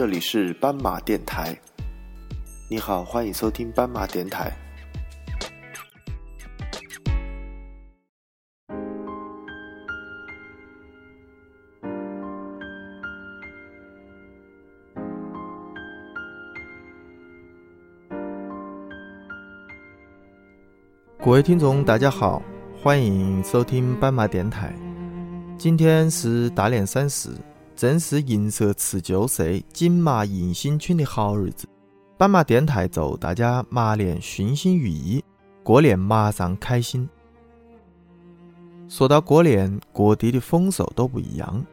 这里是斑马电台。你好，欢迎收听斑马电台。各位听众，大家好，欢迎收听斑马电台。今天是大年三十，正是银蛇辞旧岁、锦马迎新春的好日子。斑马电台祝大家马年顺心如意，过年马上开心。说到过年，各地的风俗都不一样。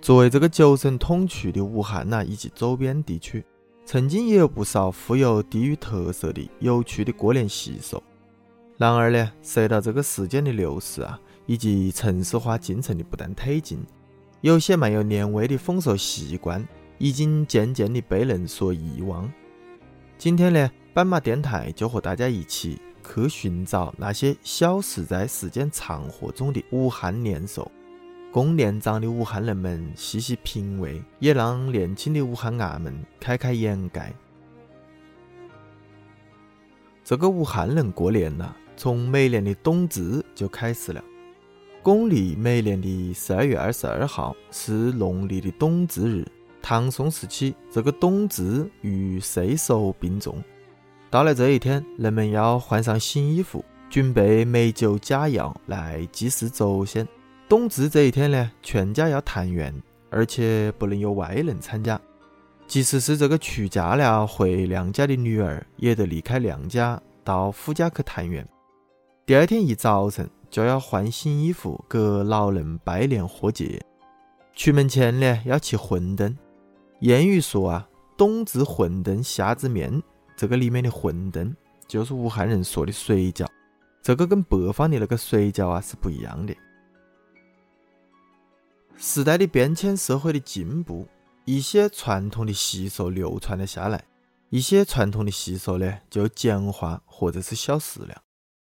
作为这个九省统区的武汉呐，以及周边地区，曾经也有不少富有地域特色的有趣的过年习俗。然而呢，随着这个时间的流逝啊，以及城市化进程的不断推进，有些蛮有年味的风俗习惯已经渐渐的被人所遗忘。今天呢，斑马电台就和大家一起去寻找那些消失在时间长河中的武汉年兽，供年长的武汉人们细细品味，也让年轻的武汉伢们开开眼界。这个武汉人过年了。从每年的冬至就开始了。公历每年的十二月二十二号是农历的冬至日。唐宋时期，这个冬至与岁首并重。到了这一天，人们要换上新衣服，准备美酒佳肴来祭祀祖先。冬至这一天呢，全家要团圆，而且不能有外人参加。即使是这个出嫁了回娘家的女儿，也得离开娘家到夫家去团圆。第二天一早晨就要换新衣服，给老人拜年贺节。出门前呢，要吃馄饨。谚语说啊，“冬至馄饨夏至面”，这个里面的馄饨就是武汉人说的水饺。这个跟北方的那个水饺啊是不一样的。时代的变迁，社会的进步，一些传统的习俗流传了下来，一些传统的习俗呢就简化或者是消失了。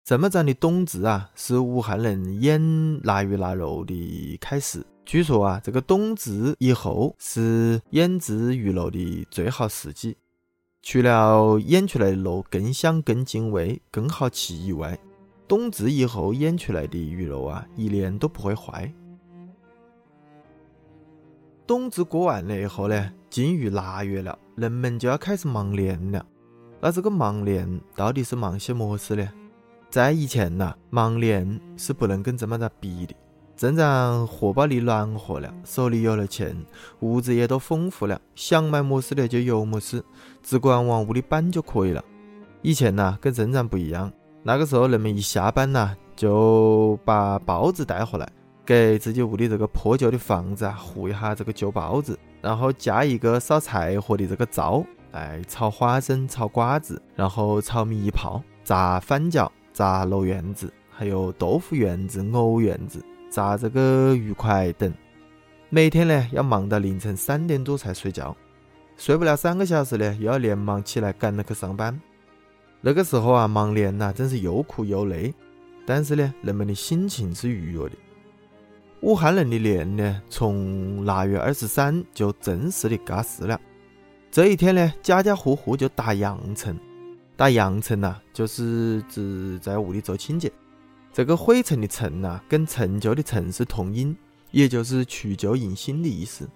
这么长的冬至啊，是武汉人腌腊鱼腊肉的开始。据说啊，这个冬至以后是腌制鱼肉的最好时机。除了腌出来的肉更香、更进味、更好吃以外，冬至以后腌出来的鱼肉啊，一年都不会坏。冬至过完了以后呢，进入腊月了，人们就要开始忙年了。那这个忙年到底是忙些么事呢？在以前呐，忙年是不能跟这么着比的。镇长荷包里暖和了，手里有了钱，物质也都丰富了，想买么事的就有么事，只管往屋里搬就可以了。以前呐，跟镇长不一样，那个时候人们一下班呐，就把包子带回来，给自己屋里这个破旧的房子啊糊一下这个旧包子，然后加一个烧柴火的这个灶来炒花生、炒瓜子，然后炒米一泡、炸翻饺。炸肉圆子，还有豆腐圆子、藕圆子，炸这个鱼块等。每天呢要忙到凌晨三点多才睡觉，睡不了三个小时呢，又要连忙起来赶着去上班。那个时候啊，忙年呐，真是又苦又累，但是呢，人们的心情是愉悦的。武汉人的年呢，从腊月二十三就正式的嘎事了。这一天呢，家家户户就打扬尘。打扬尘呐，就是指在屋里做清洁。这个灰尘的尘呐，跟陈旧的陈是同音，也就是除旧迎新的意思。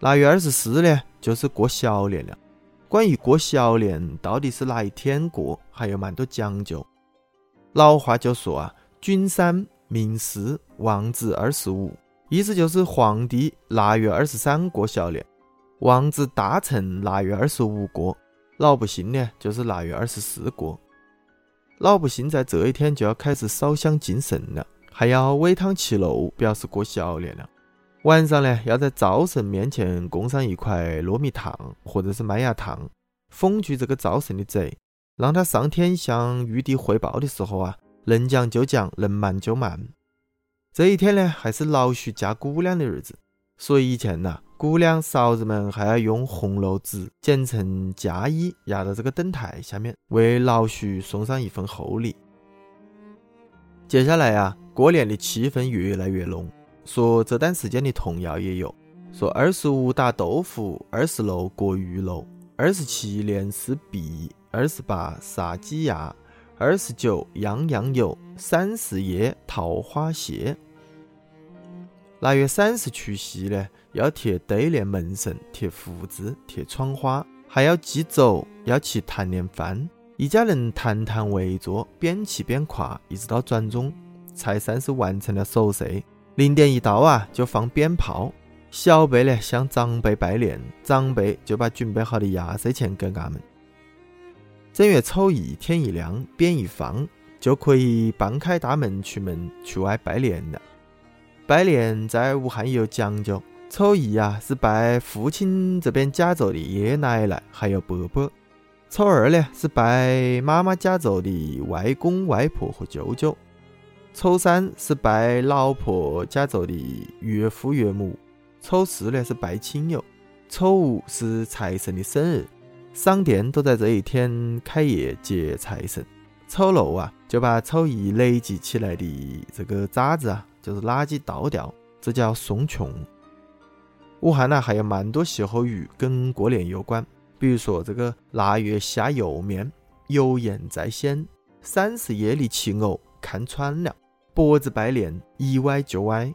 腊月二十四呢，就是过小年了。关于过小年到底是哪一天过，还有蛮多讲究。老话就说啊，君三明四王子二十五，意思就是皇帝腊月二十三过小年，王子大臣腊月二十五过。老百姓呢，就是腊月二十四过。老百姓在这一天就要开始烧香敬神了，还要煨汤吃肉，表示过小年了。晚上呢，要在灶神面前供上一块糯米糖或者是麦芽糖，封住这个灶神的嘴，让他上天向玉帝汇报的时候啊，能讲就讲，能瞒就瞒。这一天呢，还是老徐嫁姑娘的日子，所以以前呐。姑娘嫂子们还要用红炉纸剪成嫁衣，压到这个灯台下面，为老徐送上一份厚礼。接下来啊，过年的气氛越来越浓，说这段时间的童谣也有，说二十五打豆腐，二十六过玉楼，二十七连丝璧，二十八杀鸡鸭，二十九样样有，三十夜桃花谢。腊月三十除夕呢，要贴对联门神，贴福字，贴窗花，还要祭祖，要吃团年饭。一家人团团围坐，边吃边夸，一直到转钟，才算是完成了守岁。零点一到啊，就放鞭炮。小辈呢向长辈拜年，长辈就把准备好的压岁钱给俺们。正月初一天一亮，鞭一放，就可以半开大门出门去外拜年了。拜年在武汉有讲究，初一啊是拜父亲这边家族的爷爷奶奶还有伯伯。初二呢是拜妈妈家族的外公外婆和舅舅，初三是拜老婆家族的岳父岳母，初四呢是拜亲友，初五是财神的生日，商店都在这一天开业接财神。初六啊就把初一累积起来的这个渣子啊，就是垃圾倒掉，这叫送穷。武汉呢还有蛮多歇后语跟过年有关。比如说这个腊月下油面，油盐在先；三十夜里骑鹅，看穿了；脖子拜年，一歪就歪。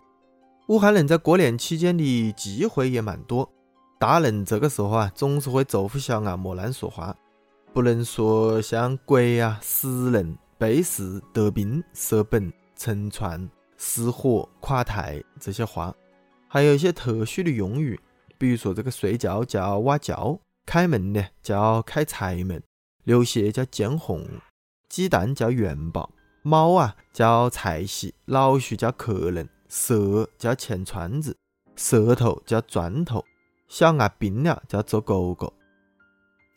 武汉人在过年期间的忌讳也蛮多，大人这个时候啊，总是会嘱咐小伢莫乱说话，不能说像鬼啊、死人、背时、得病、舍本、沉船、失火、垮台这些话，还有一些特殊的用语，比如说这个睡觉叫蛙叫。开门呢叫开财门，流血叫见红，鸡蛋叫元宝，猫啊叫财喜，老鼠叫客人，蛇叫钱串子，舌头叫砖头，小伢病了叫做狗狗。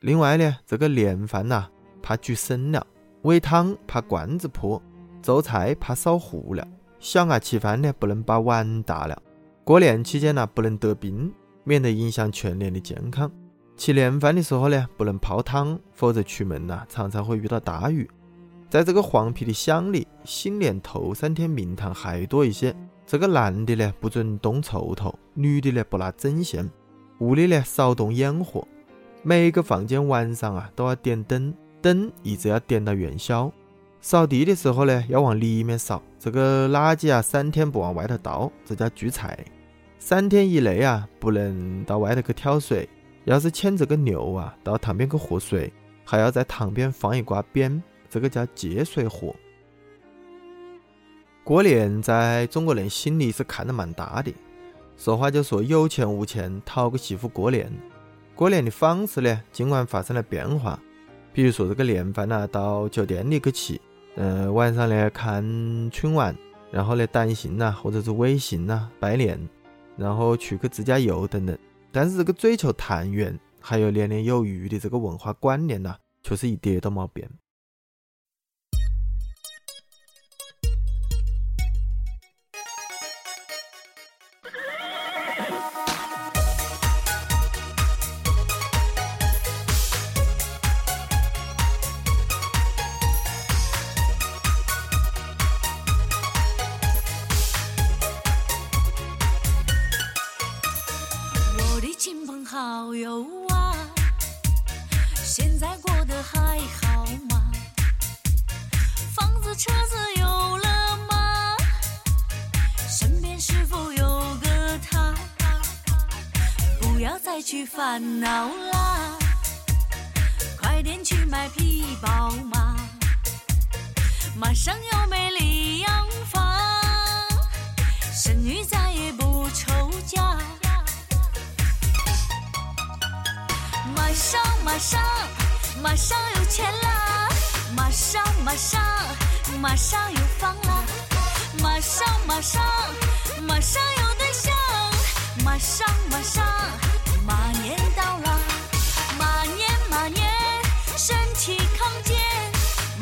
另外呢，这个年饭呐怕煮生了，煨汤怕罐子破，做菜怕烧糊了，小孩吃饭呢不能把碗打了。过年期间呢不能得病，免得影响全年的健康。吃年饭的时候呢，不能泡汤，否则出门呐常常会遇到大雨。在这个黄皮的乡里，新年头三天名堂还多一些。这个男的呢不准动锄头，女的呢不拿针线，屋里呢少动烟火。每个房间晚上啊都要点灯，灯一直要点到元宵。扫地的时候呢要往里面扫，这个垃圾啊三天不往外头倒，这叫聚财。三天以内啊不能到外头去挑水。要是牵这个牛啊到塘边去喝水，还要在塘边放一挂鞭，这个叫借水河。过年在中国人心里是看得蛮大的，俗话就说有钱无钱讨个媳妇过年。过年的方式呢，尽管发生了变化，比如说这个年饭呢到酒店里去吃，呃，晚上呢看春晚，然后呢短信呐或者是微信呐拜年，然后出去自驾游等等。但是这个追求团圆，还有年年有余的这个文化观念呐，确实一点都没变。不要再去烦恼啦，快点去买匹宝马，马上有美丽洋房，生育再也不愁嫁。马上马上马上有钱啦！马上马上马上有房啦！马上马上马上有对象！马上马上马年到啦！马年马年身体康健！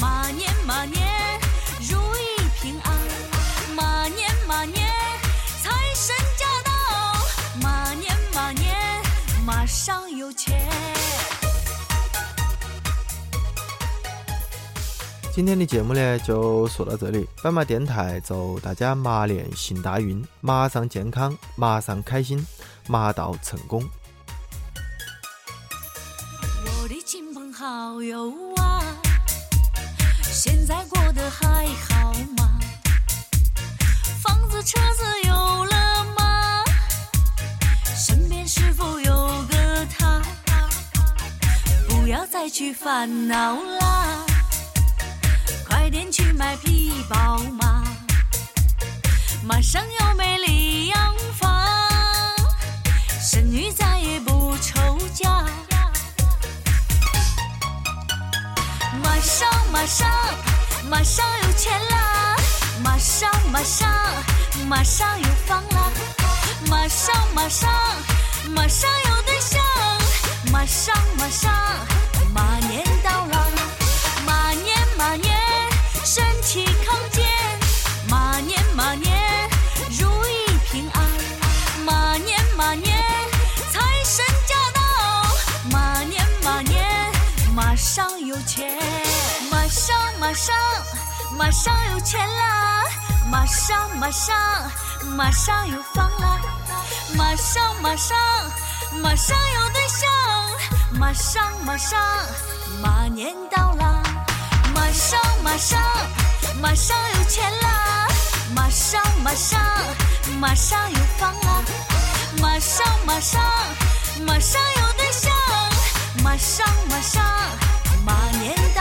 马年马年如意平安！马年马年财神驾到！马年马年马上有钱！今天的节目呢，就说到这里。斑马电台祝大家马年行大运，马上健康，马上开心。马到成功。朋友啊，现在过得还好吗？房子车子有了吗？身边是否有个他？不要再去烦恼啦，快点去买皮包嘛，马上有美丽洋房，生女在马上马上有钱啦，马上马上马上有房啦，马上马上马上有对象，马上马上马年到了，马年马年身体马上，马上有钱啦！马上马上，马上有房啦！马上马上，马上有对象！马上马上，马年到啦！马上马上，马上有钱啦！马上马上，马上有房啦！马上马上，马上有对象！马上马上，马年。